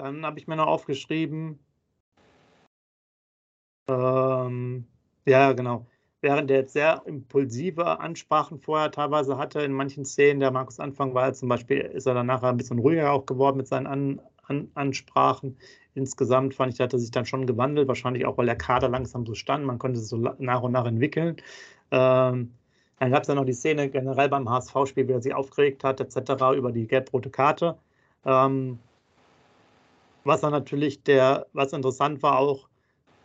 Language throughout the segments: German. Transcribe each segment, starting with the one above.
Dann habe ich mir noch aufgeschrieben, ähm, ja, genau. Während er jetzt sehr impulsive Ansprachen vorher teilweise hatte in manchen Szenen, der Markus Anfang war, zum Beispiel ist er dann nachher ein bisschen ruhiger auch geworden mit seinen An An Ansprachen. Insgesamt fand ich, hat er sich dann schon gewandelt, wahrscheinlich auch, weil der Kader langsam so stand. Man konnte es so nach und nach entwickeln. Ähm, dann gab es ja noch die Szene generell beim HSV-Spiel, wie er sich aufgeregt hat, etc., über die gelb-rote Karte. Ähm, was dann natürlich der, was interessant war auch,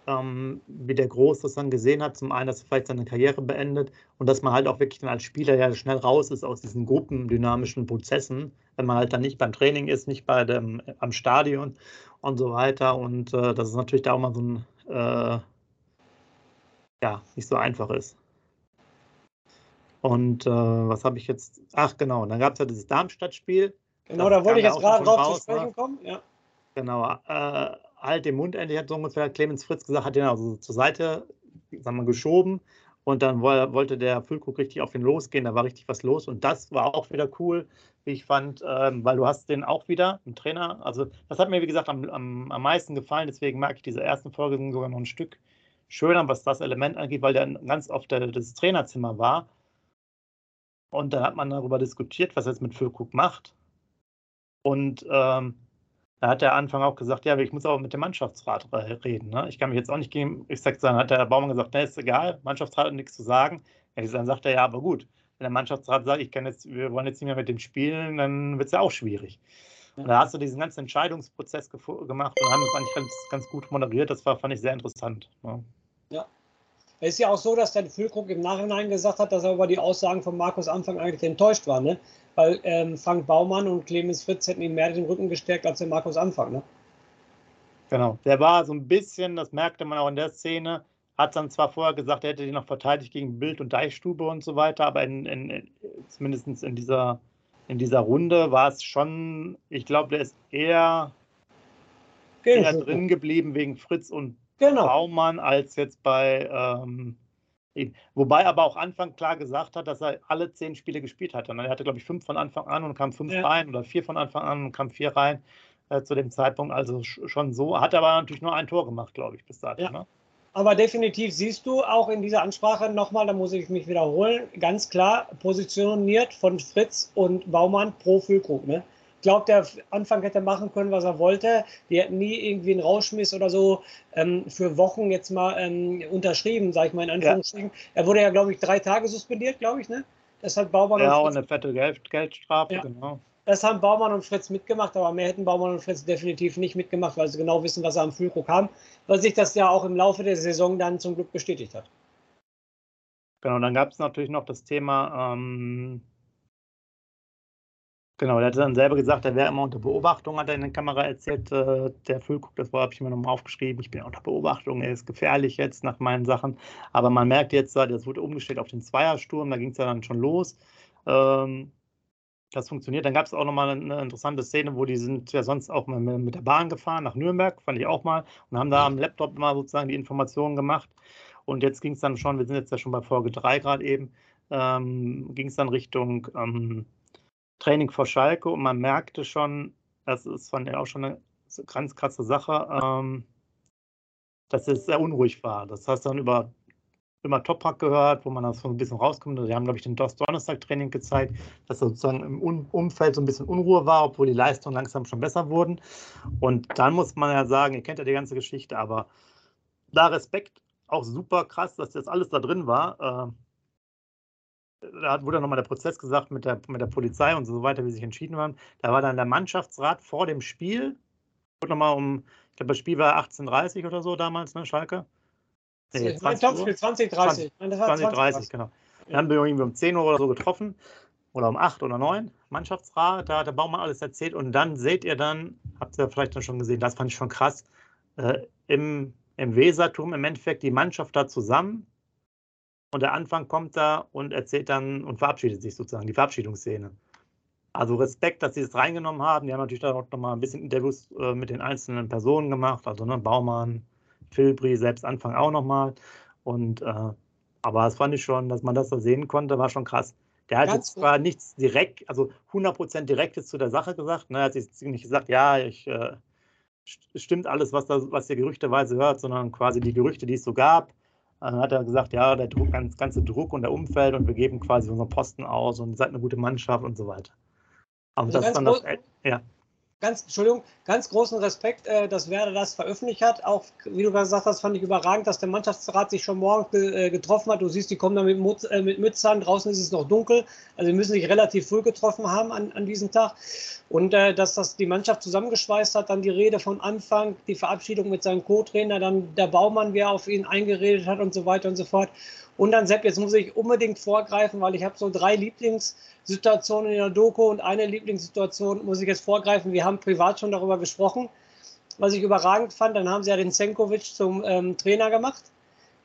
ähm, wie der Groß das dann gesehen hat. Zum einen, dass er vielleicht seine Karriere beendet und dass man halt auch wirklich dann als Spieler ja schnell raus ist aus diesen gruppendynamischen Prozessen, wenn man halt dann nicht beim Training ist, nicht bei dem, am Stadion und so weiter. Und äh, dass es natürlich da auch mal so ein, äh, ja, nicht so einfach ist. Und äh, was habe ich jetzt? Ach genau, dann gab es ja dieses Darmstadt-Spiel. Genau, da wollte ich jetzt gerade drauf zu sprechen ne? kommen. Ja. Genau, äh, halt den Mund endlich, hat so ungefähr Clemens Fritz gesagt, hat den also zur Seite sagen wir, geschoben. Und dann wollte der Füllkrug richtig auf ihn losgehen, da war richtig was los. Und das war auch wieder cool, wie ich fand, ähm, weil du hast den auch wieder, einen Trainer, also das hat mir wie gesagt am, am, am meisten gefallen, deswegen mag ich diese ersten Folge sogar noch ein Stück schöner, was das Element angeht, weil der ganz oft der, das Trainerzimmer war. Und dann hat man darüber diskutiert, was er jetzt mit Füllkrug macht. Und ähm, da hat der Anfang auch gesagt, ja, ich muss aber mit dem Mannschaftsrat reden. Ne? Ich kann mich jetzt auch nicht gegen, ich sag, dann hat der Baumann gesagt, ne, ist egal, Mannschaftsrat hat nichts zu sagen. dann sagt er, ja, aber gut, wenn der Mannschaftsrat sagt, ich kann jetzt, wir wollen jetzt nicht mehr mit dem spielen, dann wird es ja auch schwierig. Und da hast du diesen ganzen Entscheidungsprozess gemacht und haben das eigentlich ganz, ganz gut moderiert. Das war, fand ich sehr interessant. Ne? Ja. Es ist ja auch so, dass der Füllkrug im Nachhinein gesagt hat, dass er über die Aussagen von Markus Anfang eigentlich enttäuscht war. Ne? weil ähm, Frank Baumann und Clemens Fritz hätten ihm mehr den Rücken gestärkt als der Markus Anfang. Ne? Genau, der war so ein bisschen, das merkte man auch in der Szene, hat dann zwar vorher gesagt, er hätte die noch verteidigt gegen Bild und Deichstube und so weiter, aber in, in, zumindest in dieser, in dieser Runde war es schon, ich glaube, der ist eher, eher drin geblieben wegen Fritz und genau. Baumann als jetzt bei ähm, Wobei aber auch Anfang klar gesagt hat, dass er alle zehn Spiele gespielt hat. Und er hatte, glaube ich, fünf von Anfang an und kam fünf ja. rein oder vier von Anfang an und kam vier rein äh, zu dem Zeitpunkt. Also schon so. Hat aber natürlich nur ein Tor gemacht, glaube ich, bis dahin. Ja. Ne? Aber definitiv siehst du auch in dieser Ansprache nochmal, da muss ich mich wiederholen, ganz klar positioniert von Fritz und Baumann pro Füllkrug. Ne? Glaube, der Anfang hätte machen können, was er wollte. Die hätten nie irgendwie einen Rauschmiss oder so ähm, für Wochen jetzt mal ähm, unterschrieben, sage ich mal in Anführungsstrichen. Ja. Er wurde ja, glaube ich, drei Tage suspendiert, glaube ich, ne? Das hat Baumann ja, und, und eine fette Geld Geldstrafe, ja. genau. Das haben Baumann und Fritz mitgemacht, aber mehr hätten Baumann und Fritz definitiv nicht mitgemacht, weil sie genau wissen, was sie am Füllkrug haben, weil sich das ja auch im Laufe der Saison dann zum Glück bestätigt hat. Genau, dann gab es natürlich noch das Thema ähm, Genau, der hat dann selber gesagt, er wäre immer unter Beobachtung, hat er in der Kamera erzählt. Äh, der Füllguck, das habe ich mir nochmal aufgeschrieben. Ich bin unter Beobachtung, er ist gefährlich jetzt nach meinen Sachen. Aber man merkt jetzt, das wurde umgestellt auf den Zweiersturm, da ging es ja dann schon los. Ähm, das funktioniert. Dann gab es auch nochmal eine interessante Szene, wo die sind ja sonst auch mal mit der Bahn gefahren nach Nürnberg, fand ich auch mal, und haben da am Laptop mal sozusagen die Informationen gemacht. Und jetzt ging es dann schon, wir sind jetzt ja schon bei Folge 3 gerade eben, ähm, ging es dann Richtung. Ähm, Training vor Schalke und man merkte schon, das ist von auch schon eine ganz krasse Sache, ähm, dass es sehr unruhig war. Das hast du dann über immer Toprak gehört, wo man das so ein bisschen rauskommt. Die haben, glaube ich, den Donnerstag-Training gezeigt, dass sozusagen im Umfeld so ein bisschen Unruhe war, obwohl die Leistungen langsam schon besser wurden. Und dann muss man ja sagen, ihr kennt ja die ganze Geschichte, aber da Respekt, auch super krass, dass das alles da drin war. Da wurde nochmal der Prozess gesagt mit der, mit der Polizei und so weiter, wie sie sich entschieden haben. Da war dann der Mannschaftsrat vor dem Spiel. Wurde nochmal um, ich glaube, das Spiel war 18.30 oder so damals, ne, Schalke? Nee, 20 Topspiel 2030. 20, 2030, genau. Dann haben wir irgendwie um 10 Uhr oder so getroffen. Oder um 8 oder 9. Mannschaftsrat, da hat der Baumann alles erzählt. Und dann seht ihr dann, habt ihr vielleicht dann schon gesehen, das fand ich schon krass, äh, im, im Weserturm im Endeffekt die Mannschaft da zusammen und der Anfang kommt da und erzählt dann und verabschiedet sich sozusagen, die Verabschiedungsszene. Also Respekt, dass sie es reingenommen haben. Die haben natürlich da noch mal ein bisschen Interviews äh, mit den einzelnen Personen gemacht, also ne, Baumann, Filbri, selbst Anfang auch nochmal. Und äh, aber das fand ich schon, dass man das da sehen konnte, war schon krass. Der hat Ganz jetzt zwar nichts direkt, also 100% Direktes zu der Sache gesagt. Ne? Er hat jetzt nicht gesagt, ja, ich äh, stimmt alles, was, da, was ihr gerüchteweise hört, sondern quasi die Gerüchte, die es so gab. Dann hat er gesagt, ja, der Druck, ganz, ganze Druck und der Umfeld und wir geben quasi unseren Posten aus und seid eine gute Mannschaft und so weiter. Und also das ist dann das, ja ganz, Entschuldigung, ganz großen Respekt, äh, dass Werder das veröffentlicht hat. Auch, wie du gesagt hast, fand ich überragend, dass der Mannschaftsrat sich schon morgen ge, äh, getroffen hat. Du siehst, die kommen da mit, Mut, äh, mit Mützern, draußen ist es noch dunkel. Also die müssen sich relativ früh getroffen haben an, an diesem Tag. Und äh, dass das die Mannschaft zusammengeschweißt hat, dann die Rede von Anfang, die Verabschiedung mit seinem Co-Trainer, dann der Baumann, wer auf ihn eingeredet hat und so weiter und so fort. Und dann, Sepp, jetzt muss ich unbedingt vorgreifen, weil ich habe so drei Lieblingssituationen in der Doku und eine Lieblingssituation muss ich jetzt vorgreifen. Wir haben privat schon darüber gesprochen, was ich überragend fand. Dann haben sie ja den Senkovic zum ähm, Trainer gemacht.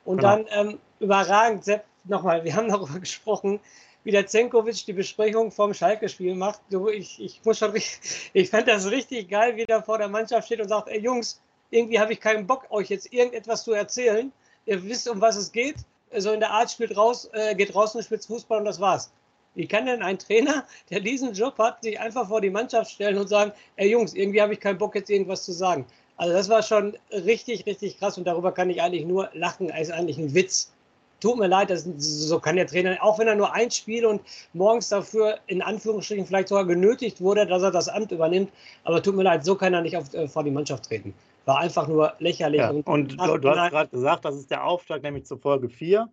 Und genau. dann ähm, überragend, Sepp, nochmal, wir haben darüber gesprochen, wie der Zenkovic die Besprechung vom Schalke-Spiel macht. Du, ich, ich muss schon, ich fand das richtig geil, wie der vor der Mannschaft steht und sagt, ey Jungs, irgendwie habe ich keinen Bock, euch jetzt irgendetwas zu erzählen. Ihr wisst, um was es geht so in der Art spielt raus, äh, geht raus und spielt Fußball und das war's. Wie kann denn ein Trainer, der diesen Job hat, sich einfach vor die Mannschaft stellen und sagen, ey Jungs, irgendwie habe ich keinen Bock, jetzt irgendwas zu sagen. Also das war schon richtig, richtig krass und darüber kann ich eigentlich nur lachen. Es ist eigentlich ein Witz. Tut mir leid, das, so kann der Trainer, auch wenn er nur ein Spiel und morgens dafür in Anführungsstrichen vielleicht sogar genötigt wurde, dass er das Amt übernimmt, aber tut mir leid, so kann er nicht auf, äh, vor die Mannschaft treten war einfach nur lächerlich. Ja, und, und du, du, hast gerade gesagt, das ist der Auftrag, nämlich zur Folge 4.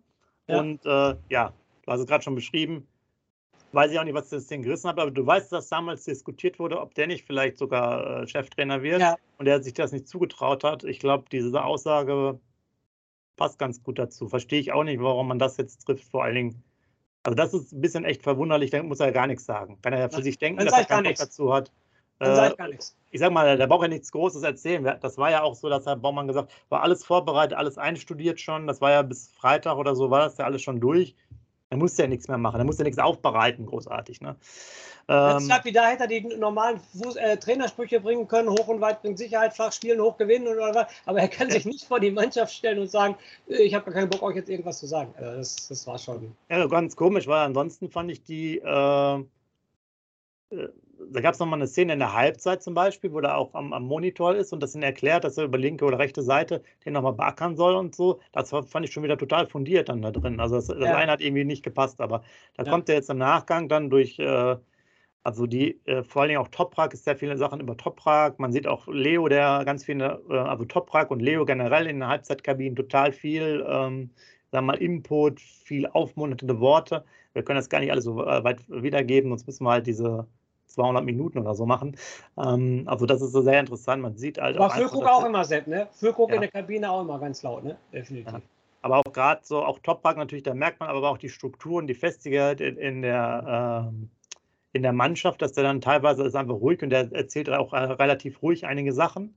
Ja. Und äh, ja, du hast es gerade schon beschrieben. Weiß ich auch nicht, was das Ding gerissen hat, aber du weißt, dass damals diskutiert wurde, ob der nicht vielleicht sogar äh, Cheftrainer wird ja. und er sich das nicht zugetraut hat. Ich glaube, diese Aussage passt ganz gut dazu. Verstehe ich auch nicht, warum man das jetzt trifft, vor allen Dingen. Also, das ist ein bisschen echt verwunderlich, da muss er ja gar nichts sagen. Kann er ja für sich denken, dass er keinen Bock dazu hat. Dann sage ich gar nichts. Ich sag mal, der braucht ja nichts Großes erzählen. Das war ja auch so, dass Herr Baumann gesagt hat, war alles vorbereitet, alles einstudiert schon. Das war ja bis Freitag oder so, war das ja alles schon durch. Er musste ja nichts mehr machen, er musste ja nichts aufbereiten, großartig. Ne? Ähm, wie da hätte er die normalen Fuß, äh, Trainersprüche bringen können, hoch und weit bringt Sicherheit, flach spielen, hoch gewinnen oder was. Aber er kann sich nicht vor die Mannschaft stellen und sagen, äh, ich habe gar keinen Bock, euch jetzt irgendwas zu sagen. Also das, das war schon. Ja, ganz komisch, weil ansonsten fand ich die. Äh, äh da gab es nochmal eine Szene in der Halbzeit zum Beispiel, wo er auch am, am, Monitor ist und das ihn erklärt, dass er über linke oder rechte Seite den nochmal beackern soll und so. Das fand ich schon wieder total fundiert dann da drin. Also das, das ja. eine hat irgendwie nicht gepasst, aber da ja. kommt er jetzt im Nachgang dann durch, äh, also die, äh, vor allen Dingen auch Toprak ist sehr viele Sachen über Toprak. Man sieht auch Leo, der ganz viele, äh, also Toprak und Leo generell in der Halbzeitkabinen total viel, ähm, sagen wir mal, Input, viel aufmunternde Worte. Wir können das gar nicht alles so äh, weit wiedergeben, sonst müssen wir halt diese 200 Minuten oder so machen. Ähm, also das ist so sehr interessant. Man sieht halt Aber Füllkrug auch immer Sepp, ne? Füllkrug ja. in der Kabine auch immer ganz laut, ne? Definitiv. Ja. Aber auch gerade so, auch Toppark natürlich, da merkt man aber auch die Strukturen, die Festigkeit in, in der ähm, in der Mannschaft, dass der dann teilweise ist einfach ruhig und der erzählt auch äh, relativ ruhig einige Sachen.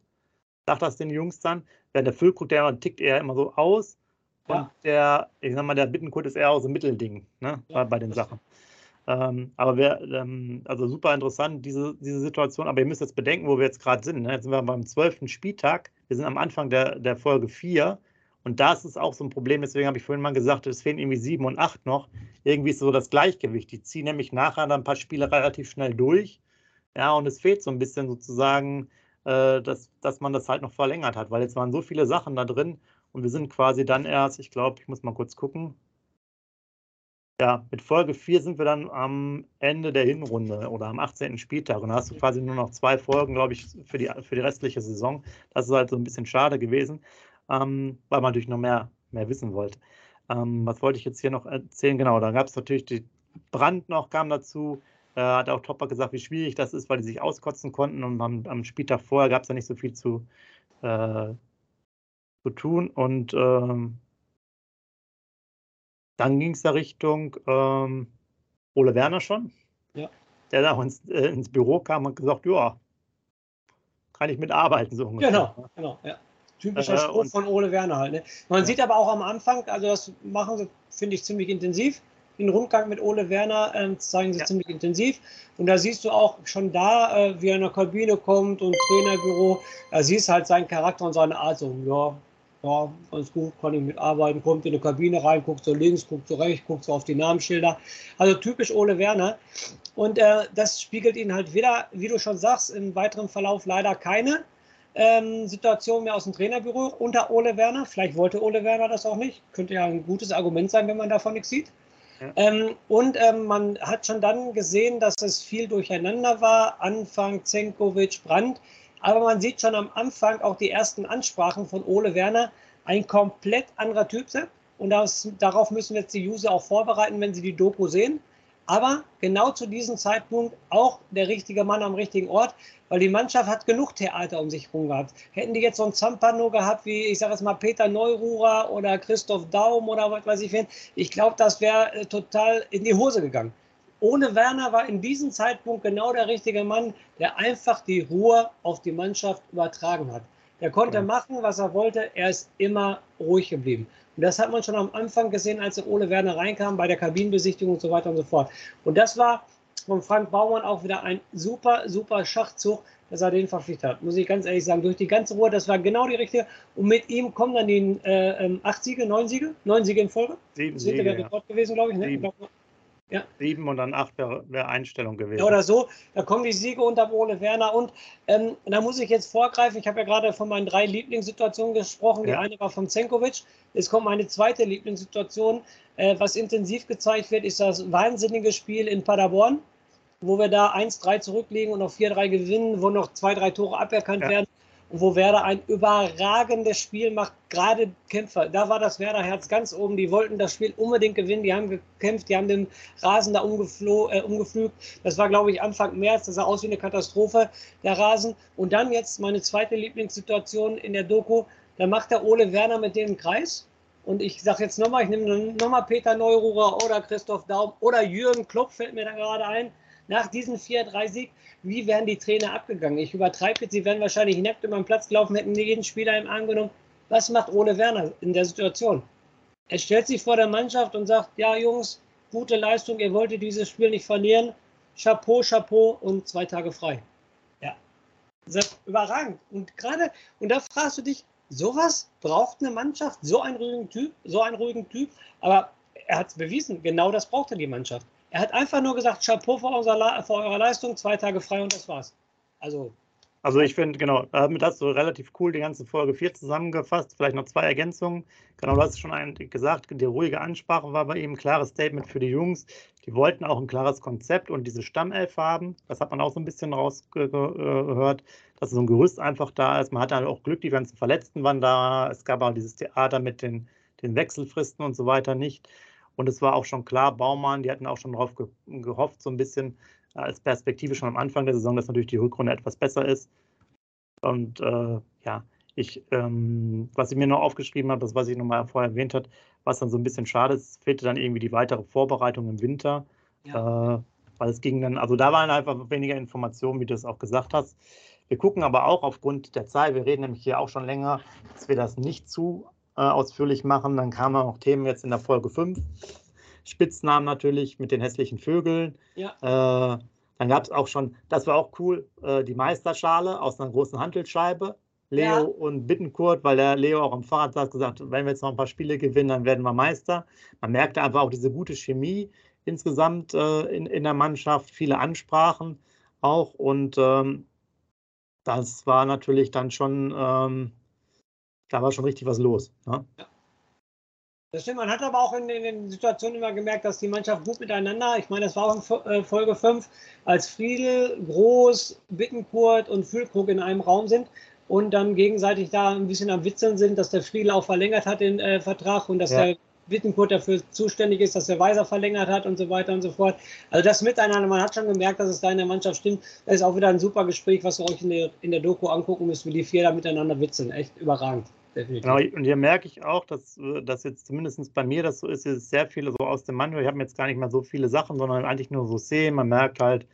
Sagt das den Jungs dann. Während der Füllkrug, der tickt eher immer so aus. Ja. Und der, ich sag mal, der Bittenkurt ist eher auch so ein Mittelding, ne? Ja, bei den Sachen. Ähm, aber wir, ähm, also super interessant, diese, diese Situation. Aber ihr müsst jetzt bedenken, wo wir jetzt gerade sind. Ne? Jetzt sind wir beim zwölften Spieltag. Wir sind am Anfang der, der Folge 4. Und das ist auch so ein Problem. Deswegen habe ich vorhin mal gesagt, es fehlen irgendwie 7 und 8 noch. Irgendwie ist so das Gleichgewicht. Die ziehen nämlich nachher dann ein paar Spiele relativ schnell durch. Ja, und es fehlt so ein bisschen sozusagen, äh, dass, dass man das halt noch verlängert hat, weil jetzt waren so viele Sachen da drin und wir sind quasi dann erst, ich glaube, ich muss mal kurz gucken, ja, mit Folge 4 sind wir dann am Ende der Hinrunde oder am 18. Spieltag. Und da hast du quasi nur noch zwei Folgen, glaube ich, für die, für die restliche Saison. Das ist halt so ein bisschen schade gewesen, ähm, weil man natürlich noch mehr, mehr wissen wollte. Ähm, was wollte ich jetzt hier noch erzählen? Genau, da gab es natürlich die Brand noch, kam dazu. Äh, hat auch Topper gesagt, wie schwierig das ist, weil die sich auskotzen konnten. Und am, am Spieltag vorher gab es ja nicht so viel zu, äh, zu tun. Und ähm, dann ging es da Richtung ähm, Ole Werner schon, ja. der da ins, äh, ins Büro kam und gesagt, ja, kann ich mitarbeiten. So ungefähr. Genau, genau, ja. Typischer äh, Spruch von Ole Werner halt. Ne? Man ja. sieht aber auch am Anfang, also das machen sie, finde ich, ziemlich intensiv. Den Rundgang mit Ole Werner äh, zeigen sie ja. ziemlich intensiv. Und da siehst du auch schon da, äh, wie er in der Kabine kommt und Trainerbüro, da siehst halt seinen Charakter und seine Art so, ja, ja, ganz gut, kann ich mitarbeiten, kommt in die Kabine rein, guckt so links, guckt so rechts, guckt so auf die Namensschilder. Also typisch Ole Werner. Und äh, das spiegelt ihn halt wieder, wie du schon sagst, im weiteren Verlauf leider keine ähm, Situation mehr aus dem Trainerbüro unter Ole Werner. Vielleicht wollte Ole Werner das auch nicht. Könnte ja ein gutes Argument sein, wenn man davon nichts sieht. Ja. Ähm, und ähm, man hat schon dann gesehen, dass es viel durcheinander war. Anfang Zenkovic, Brandt. Aber man sieht schon am Anfang auch die ersten Ansprachen von Ole Werner. Ein komplett anderer Typ. Und das, darauf müssen jetzt die User auch vorbereiten, wenn sie die Doku sehen. Aber genau zu diesem Zeitpunkt auch der richtige Mann am richtigen Ort, weil die Mannschaft hat genug Theater um sich herum gehabt. Hätten die jetzt so ein Zampano gehabt wie, ich sage jetzt mal, Peter Neururer oder Christoph Daum oder was weiß ich wen, ich glaube, das wäre äh, total in die Hose gegangen. Ohne Werner war in diesem Zeitpunkt genau der richtige Mann, der einfach die Ruhe auf die Mannschaft übertragen hat. Der konnte ja. machen, was er wollte. Er ist immer ruhig geblieben. Und das hat man schon am Anfang gesehen, als der Ole Werner reinkam bei der Kabinenbesichtigung und so weiter und so fort. Und das war von Frank Baumann auch wieder ein super, super Schachzug, dass er den verpflichtet hat. Muss ich ganz ehrlich sagen, durch die ganze Ruhe, das war genau die richtige. Und mit ihm kommen dann die äh, ähm, acht Siege, neun Siege, neun Siege in Folge. Sieben Siege. Das wäre ja. Rekord gewesen, glaube ich. Ne? Sieben. Ja. Sieben und dann acht wäre wär Einstellung gewesen. Ja, oder so. Da kommen die Siege unter Ole Werner. Und ähm, da muss ich jetzt vorgreifen. Ich habe ja gerade von meinen drei Lieblingssituationen gesprochen. Die eine war von Zenkovic. Es kommt meine zweite Lieblingssituation. Äh, was intensiv gezeigt wird, ist das wahnsinnige Spiel in Paderborn, wo wir da 1-3 zurückliegen und noch 4-3 gewinnen, wo noch zwei, drei Tore aberkannt ja. werden wo Werder ein überragendes Spiel macht, gerade Kämpfer. Da war das Werder-Herz ganz oben. Die wollten das Spiel unbedingt gewinnen. Die haben gekämpft, die haben den Rasen da äh, umgeflügt. Das war, glaube ich, Anfang März. Das sah aus wie eine Katastrophe, der Rasen. Und dann jetzt meine zweite Lieblingssituation in der Doku. Da macht der Ole Werner mit dem Kreis. Und ich sage jetzt nochmal, ich nehme nochmal Peter Neururer oder Christoph Daum oder Jürgen Klopp, fällt mir da gerade ein nach diesem 4-3-Sieg, wie wären die Trainer abgegangen? Ich übertreibe jetzt, sie wären wahrscheinlich nackt über den Platz gelaufen, hätten jeden Spieler im Arm genommen. Was macht Ole Werner in der Situation? Er stellt sich vor der Mannschaft und sagt, ja Jungs, gute Leistung, ihr wolltet dieses Spiel nicht verlieren. Chapeau, Chapeau und zwei Tage frei. Ja, überragend. Und gerade, und da fragst du dich, sowas braucht eine Mannschaft, so einen ruhigen Typ, so einen ruhigen Typ. Aber er hat es bewiesen, genau das brauchte die Mannschaft. Er hat einfach nur gesagt, Chapeau für, unser, für eure Leistung, zwei Tage frei und das war's. Also. Also ich finde, genau, damit hast du relativ cool die ganze Folge 4 zusammengefasst. Vielleicht noch zwei Ergänzungen. Genau, du hast schon gesagt, die ruhige Ansprache war bei ihm, ein klares Statement für die Jungs. Die wollten auch ein klares Konzept und diese Stammelf haben. Das hat man auch so ein bisschen rausgehört, dass so ein Gerüst einfach da ist. Man hatte halt auch Glück, die ganzen Verletzten waren da. Es gab auch dieses Theater mit den, den Wechselfristen und so weiter nicht. Und es war auch schon klar, Baumann, die hatten auch schon darauf ge gehofft, so ein bisschen äh, als Perspektive schon am Anfang der Saison, dass natürlich die Rückrunde etwas besser ist. Und äh, ja, ich, ähm, was ich mir noch aufgeschrieben habe, das, was ich nochmal vorher erwähnt habe, was dann so ein bisschen schade ist, fehlte dann irgendwie die weitere Vorbereitung im Winter. Ja. Äh, weil es ging dann, also da waren einfach weniger Informationen, wie du es auch gesagt hast. Wir gucken aber auch aufgrund der Zeit, wir reden nämlich hier auch schon länger, dass wir das nicht zu äh, ausführlich machen. Dann kamen auch Themen jetzt in der Folge 5. Spitznamen natürlich mit den hässlichen Vögeln. Ja. Äh, dann gab es auch schon, das war auch cool, äh, die Meisterschale aus einer großen Handelsscheibe. Leo ja. und Bittenkurt, weil der Leo auch am Fahrrad saß, gesagt, wenn wir jetzt noch ein paar Spiele gewinnen, dann werden wir Meister. Man merkte einfach auch diese gute Chemie insgesamt äh, in, in der Mannschaft, viele Ansprachen auch und ähm, das war natürlich dann schon ähm, da war schon richtig was los. Ne? Ja. Das stimmt, man hat aber auch in, den Situationen immer gemerkt, dass die Mannschaft gut miteinander, ich meine, das war auch in äh, Folge 5, als Friedel, Groß, Bittenkurt und Füllkrug in einem Raum sind und dann gegenseitig da ein bisschen am Witzeln sind, dass der Friedel auch verlängert hat den äh, Vertrag und dass ja. der Wittenkurt dafür zuständig ist, dass der Weiser verlängert hat und so weiter und so fort. Also das Miteinander, man hat schon gemerkt, dass es da in der Mannschaft stimmt. Das ist auch wieder ein super Gespräch, was ihr euch in der, in der Doku angucken müsst, wie die vier da miteinander witzeln. Echt überragend. Definitiv. Genau, und hier merke ich auch, dass, äh, dass jetzt zumindest bei mir das so ist, ist sehr viele so aus dem Manual. Ich habe jetzt gar nicht mehr so viele Sachen, sondern eigentlich nur so Szenen. Man merkt halt,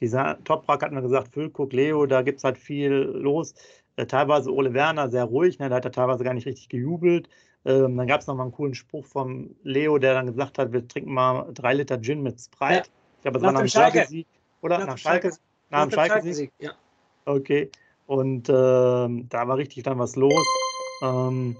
dieser Toprak hat mir gesagt, Füllkuck, Leo, da gibt es halt viel los. Äh, teilweise Ole Werner sehr ruhig, ne, da hat er teilweise gar nicht richtig gejubelt. Ähm, dann gab es nochmal einen coolen Spruch vom Leo, der dann gesagt hat, wir trinken mal drei Liter Gin mit Sprite. Ja. Ich glaube, es war nach dem Schalke-Sieg. Oder? Nach, nach Schalke? Nach dem Schalke-Sieg? Ja. Okay. Und ähm, da war richtig dann was los. Ähm,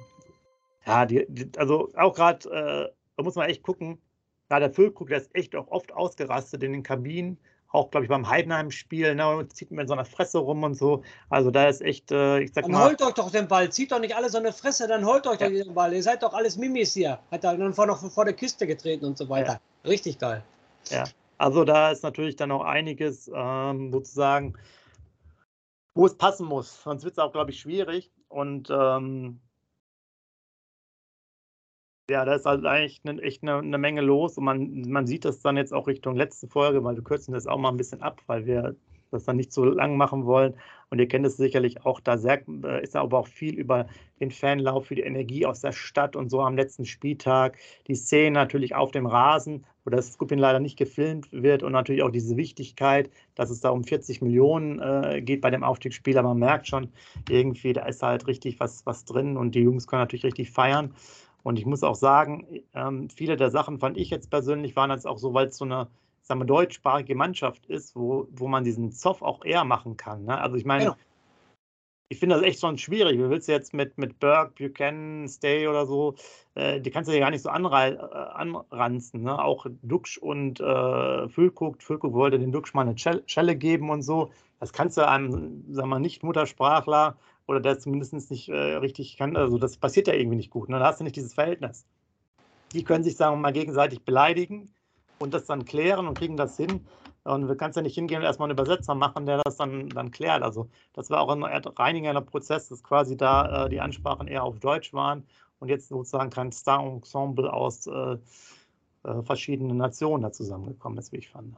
Ja, die, die, also auch gerade, äh, da muss man echt gucken, da der Füllkrug, der ist echt auch oft ausgerastet in den Kabinen auch, glaube ich, beim Heidenheim-Spiel, ne, zieht man in so einer Fresse rum und so. Also da ist echt, äh, ich sag dann mal. holt euch doch den Ball, zieht doch nicht alle so eine Fresse, dann holt euch ja. doch den Ball. Ihr seid doch alles Mimis hier. Hat er dann vor, noch vor der Kiste getreten und so weiter. Ja. Richtig geil. Ja, also da ist natürlich dann auch einiges ähm, sozusagen, wo es passen muss. Sonst wird es auch, glaube ich, schwierig. Und ähm, ja, da ist halt eigentlich ne, echt eine, eine, Menge los und man, man sieht das dann jetzt auch Richtung letzte Folge, weil wir kürzen das auch mal ein bisschen ab, weil wir das dann nicht so lang machen wollen. Und ihr kennt es sicherlich auch, da sehr, äh, ist aber auch viel über den Fanlauf, für die Energie aus der Stadt und so am letzten Spieltag. Die Szene natürlich auf dem Rasen, wo das Skupin leider nicht gefilmt wird und natürlich auch diese Wichtigkeit, dass es da um 40 Millionen äh, geht bei dem Aufstiegsspiel. Aber man merkt schon irgendwie, da ist halt richtig was, was drin und die Jungs können natürlich richtig feiern. Und ich muss auch sagen, ähm, viele der Sachen fand ich jetzt persönlich waren jetzt auch so, weil es so eine sagen wir, deutschsprachige Mannschaft ist, wo, wo man diesen Zoff auch eher machen kann. Ne? Also ich meine, ja. ich finde das echt schon schwierig. Wie willst du jetzt mit, mit Burke, Buchanan, Stay oder so, äh, die kannst du ja gar nicht so anrei äh, anranzen. Ne? Auch Duxch und äh, Füllkrug, Füllkrug wollte den Duxch mal eine Schelle geben und so. Das kannst du einem, sagen wir, Nicht-Muttersprachler oder der zumindest nicht äh, richtig kann. Also das passiert ja irgendwie nicht gut. Ne? Da hast du nicht dieses Verhältnis. Die können sich, sagen wir mal, gegenseitig beleidigen und das dann klären und kriegen das hin. Und du kannst ja nicht hingehen und erstmal einen Übersetzer machen, der das dann, dann klärt. Also das war auch ein reinigender Prozess, dass quasi da äh, die Ansprachen eher auf Deutsch waren und jetzt sozusagen kein Star-Ensemble aus äh, äh, verschiedenen Nationen da zusammengekommen ist, wie ich fand.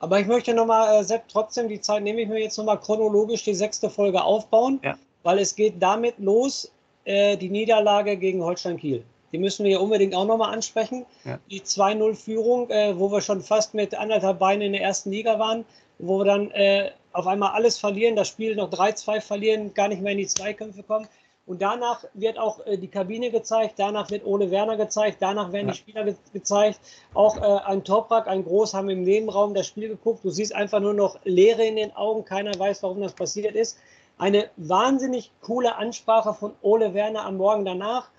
Aber ich möchte nochmal, äh, Sepp, trotzdem die Zeit nehme ich mir jetzt nochmal chronologisch die sechste Folge aufbauen. Ja weil es geht damit los, äh, die Niederlage gegen Holstein Kiel. Die müssen wir ja unbedingt auch nochmal ansprechen. Ja. Die 2-0-Führung, äh, wo wir schon fast mit anderthalb Beinen in der ersten Liga waren, wo wir dann äh, auf einmal alles verlieren, das Spiel noch 3-2 verlieren, gar nicht mehr in die Zweikämpfe kommen. Und danach wird auch äh, die Kabine gezeigt, danach wird Ole Werner gezeigt, danach werden ja. die Spieler ge gezeigt. Auch äh, ein Toprak, ein Groß haben im Nebenraum das Spiel geguckt. Du siehst einfach nur noch Leere in den Augen, keiner weiß, warum das passiert ist. Eine wahnsinnig coole Ansprache von Ole Werner am Morgen danach,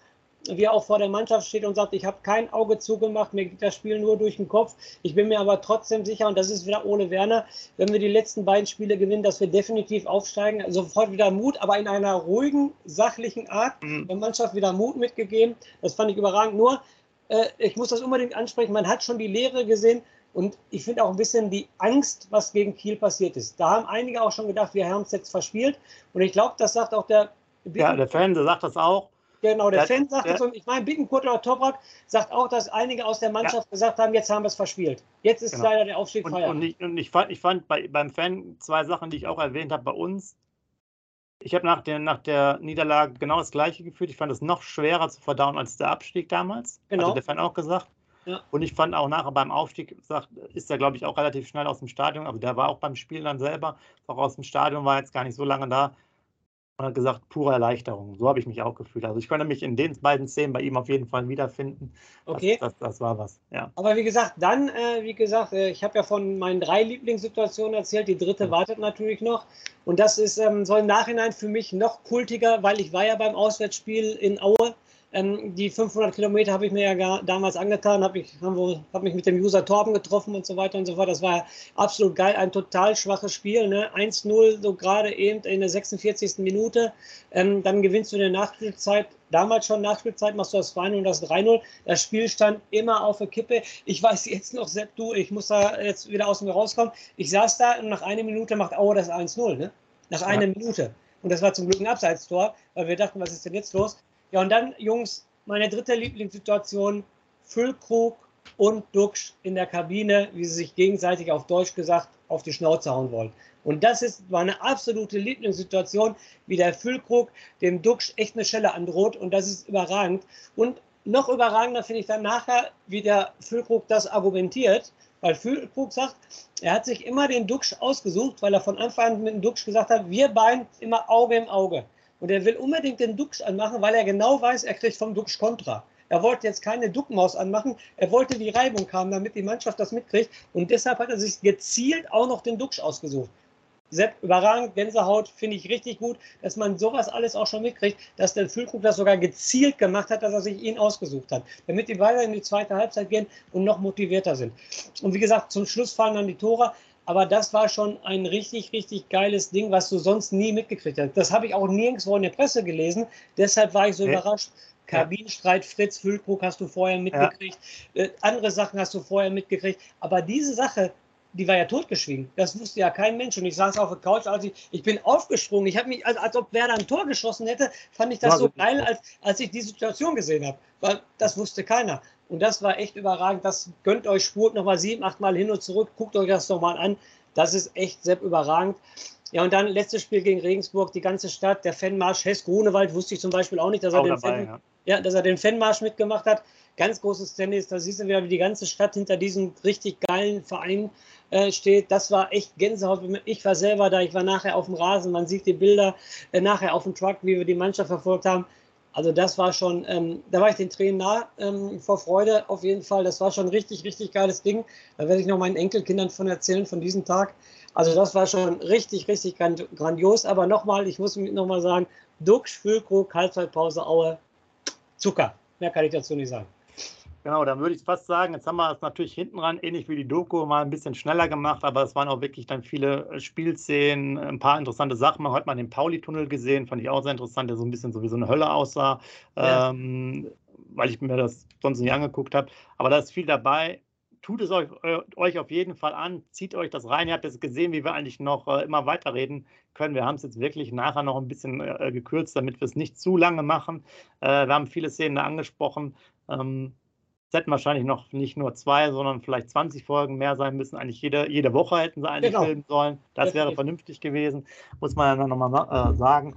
wie er auch vor der Mannschaft steht und sagt, ich habe kein Auge zugemacht, mir geht das Spiel nur durch den Kopf. Ich bin mir aber trotzdem sicher, und das ist wieder Ole Werner, wenn wir die letzten beiden Spiele gewinnen, dass wir definitiv aufsteigen. Sofort wieder Mut, aber in einer ruhigen, sachlichen Art. Mhm. Der Mannschaft wieder Mut mitgegeben. Das fand ich überragend. Nur, äh, ich muss das unbedingt ansprechen, man hat schon die Lehre gesehen, und ich finde auch ein bisschen die Angst, was gegen Kiel passiert ist. Da haben einige auch schon gedacht, wir haben es jetzt verspielt. Und ich glaube, das sagt auch der. Ja, der Fan der sagt das auch. Genau, der, der Fan sagt das. Und ich meine, Bittenkurt oder Toprak sagt auch, dass einige aus der Mannschaft ja. gesagt haben, jetzt haben wir es verspielt. Jetzt ist genau. leider der Aufstieg und, Und ich, und ich fand, ich fand bei, beim Fan zwei Sachen, die ich auch erwähnt habe bei uns. Ich habe nach der, nach der Niederlage genau das Gleiche gefühlt. Ich fand es noch schwerer zu verdauen als der Abstieg damals. Genau. Hatte der Fan auch gesagt. Ja. Und ich fand auch nachher beim Aufstieg, ist er, glaube ich, auch relativ schnell aus dem Stadion. Also der war auch beim Spiel dann selber, auch aus dem Stadion, war jetzt gar nicht so lange da. Und hat gesagt, pure Erleichterung. So habe ich mich auch gefühlt. Also ich konnte mich in den beiden Szenen bei ihm auf jeden Fall wiederfinden. Okay. Das, das, das war was, ja. Aber wie gesagt, dann, äh, wie gesagt, äh, ich habe ja von meinen drei Lieblingssituationen erzählt. Die dritte ja. wartet natürlich noch. Und das ist ähm, so im Nachhinein für mich noch kultiger, weil ich war ja beim Auswärtsspiel in Aue ähm, die 500 Kilometer habe ich mir ja gar, damals angetan, habe hab mich mit dem User Torben getroffen und so weiter und so fort. Das war absolut geil, ein total schwaches Spiel. Ne? 1-0, so gerade eben in der 46. Minute. Ähm, dann gewinnst du in der Nachspielzeit, damals schon Nachspielzeit, machst du das 2-0 und das 3-0. Das Spiel stand immer auf der Kippe. Ich weiß jetzt noch, Sepp, du, ich muss da jetzt wieder aus mir rauskommen. Ich saß da und nach einer Minute macht Aue das 1-0, ne? Nach einer ja. Minute. Und das war zum Glück ein Abseitstor, weil wir dachten, was ist denn jetzt los? Ja, und dann, Jungs, meine dritte Lieblingssituation, Füllkrug und Duxch in der Kabine, wie sie sich gegenseitig auf Deutsch gesagt auf die Schnauze hauen wollen. Und das ist meine absolute Lieblingssituation, wie der Füllkrug dem Duxch echt eine Schelle androht. Und das ist überragend. Und noch überragender finde ich dann nachher, wie der Füllkrug das argumentiert. Weil Füllkrug sagt, er hat sich immer den Duxch ausgesucht, weil er von Anfang an mit dem Duxch gesagt hat, wir beiden immer Auge im Auge. Und er will unbedingt den Dux anmachen, weil er genau weiß, er kriegt vom Dux Kontra. Er wollte jetzt keine Duckmaus anmachen, er wollte die Reibung haben, damit die Mannschaft das mitkriegt. Und deshalb hat er sich gezielt auch noch den Dux ausgesucht. Sepp, überragend, Gänsehaut, finde ich richtig gut, dass man sowas alles auch schon mitkriegt, dass der Füllkrug das sogar gezielt gemacht hat, dass er sich ihn ausgesucht hat, damit die weiter in die zweite Halbzeit gehen und noch motivierter sind. Und wie gesagt, zum Schluss fallen dann die Tore, aber das war schon ein richtig, richtig geiles Ding, was du sonst nie mitgekriegt hast. Das habe ich auch nirgendwo in der Presse gelesen, deshalb war ich so ja. überrascht. Kabinenstreit Fritz Füllkrug hast du vorher mitgekriegt, ja. äh, andere Sachen hast du vorher mitgekriegt, aber diese Sache, die war ja totgeschwiegen. Das wusste ja kein Mensch. Und ich saß auf der Couch, als ich, ich bin aufgesprungen. Ich habe mich, als, als ob Werder ein Tor geschossen hätte, fand ich das so geil, als, als ich die Situation gesehen habe. Weil das wusste keiner. Und das war echt überragend. Das gönnt euch, spurt nochmal sieben, acht Mal hin und zurück, guckt euch das nochmal an. Das ist echt sehr überragend. Ja, und dann letztes Spiel gegen Regensburg, die ganze Stadt, der Fanmarsch Hess-Grunewald, wusste ich zum Beispiel auch nicht, dass er, den, dabei, Fan, ja. ja. dass er den Fanmarsch mitgemacht hat. Ganz großes Tennis, da siehst du wieder, wie die ganze Stadt hinter diesem richtig geilen Verein äh, steht. Das war echt Gänsehaut. Ich war selber da, ich war nachher auf dem Rasen, man sieht die Bilder äh, nachher auf dem Truck, wie wir die Mannschaft verfolgt haben. Also das war schon, ähm, da war ich den Tränen nah ähm, vor Freude auf jeden Fall. Das war schon ein richtig, richtig geiles Ding. Da werde ich noch meinen Enkelkindern von erzählen, von diesem Tag. Also das war schon richtig, richtig grandios. Aber nochmal, ich muss nochmal sagen, Dux, Füllkrug, Halbzeitpause, Aue, Zucker. Mehr kann ich dazu nicht sagen. Genau, dann würde ich fast sagen, jetzt haben wir es natürlich hinten ran, ähnlich wie die Doku, mal ein bisschen schneller gemacht, aber es waren auch wirklich dann viele äh, Spielszenen, ein paar interessante Sachen. Man hat mal den Pauli-Tunnel gesehen, fand ich auch sehr interessant, der so ein bisschen so wie so eine Hölle aussah, ja. ähm, weil ich mir das sonst nicht angeguckt habe. Aber da ist viel dabei. Tut es euch, äh, euch auf jeden Fall an, zieht euch das rein. Ihr habt jetzt gesehen, wie wir eigentlich noch äh, immer weiterreden können. Wir haben es jetzt wirklich nachher noch ein bisschen äh, gekürzt, damit wir es nicht zu lange machen. Äh, wir haben viele Szenen angesprochen. Ähm, es hätten wahrscheinlich noch nicht nur zwei, sondern vielleicht 20 Folgen mehr sein müssen. Eigentlich jede, jede Woche hätten sie eigentlich genau. filmen sollen. Das wäre vernünftig gewesen, muss man ja dann nochmal äh, sagen.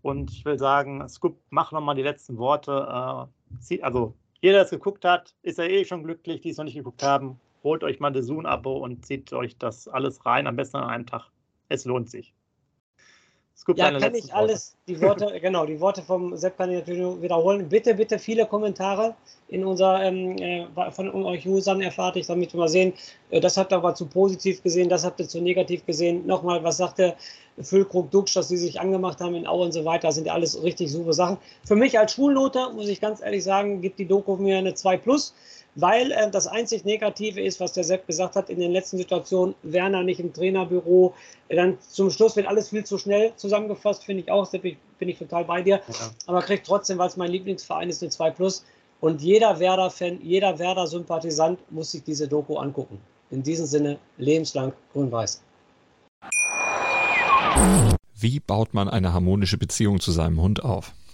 Und ich will sagen, Scoop, mach nochmal die letzten Worte. Äh, also, jeder, der es geguckt hat, ist ja eh schon glücklich. Die es noch nicht geguckt haben, holt euch mal das Zoom-Abo und zieht euch das alles rein, am besten an einem Tag. Es lohnt sich. Scoop, ja, kann ich alles, die Worte, genau, die Worte vom Sepp kann ich natürlich wiederholen. Bitte, bitte viele Kommentare in unser, ähm, äh, von euch Usern erfahre ich, damit wir mal sehen, äh, das habt ihr aber zu positiv gesehen, das habt ihr zu negativ gesehen. Nochmal, was sagt der Füllkrug, Duxch, dass sie sich angemacht haben in Aue und so weiter, das sind ja alles richtig super Sachen. Für mich als Schulnoter, muss ich ganz ehrlich sagen, gibt die Doku mir eine 2 plus weil äh, das einzig Negative ist, was der Sepp gesagt hat, in den letzten Situationen, Werner nicht im Trainerbüro, äh, dann zum Schluss wird alles viel zu schnell zusammengefasst, finde ich auch, Sepp, ich, bin ich total bei dir, ja. aber kriegt trotzdem, weil es mein Lieblingsverein ist, eine 2 Plus und jeder Werder-Fan, jeder Werder-Sympathisant muss sich diese Doku angucken. In diesem Sinne, lebenslang grün-weiß. Wie baut man eine harmonische Beziehung zu seinem Hund auf?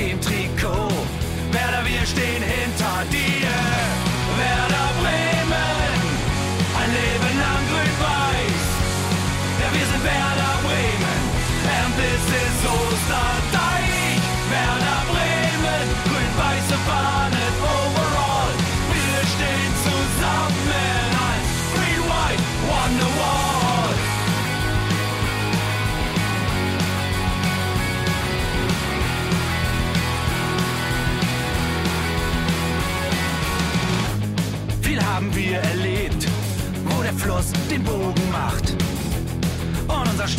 Dem Trikot.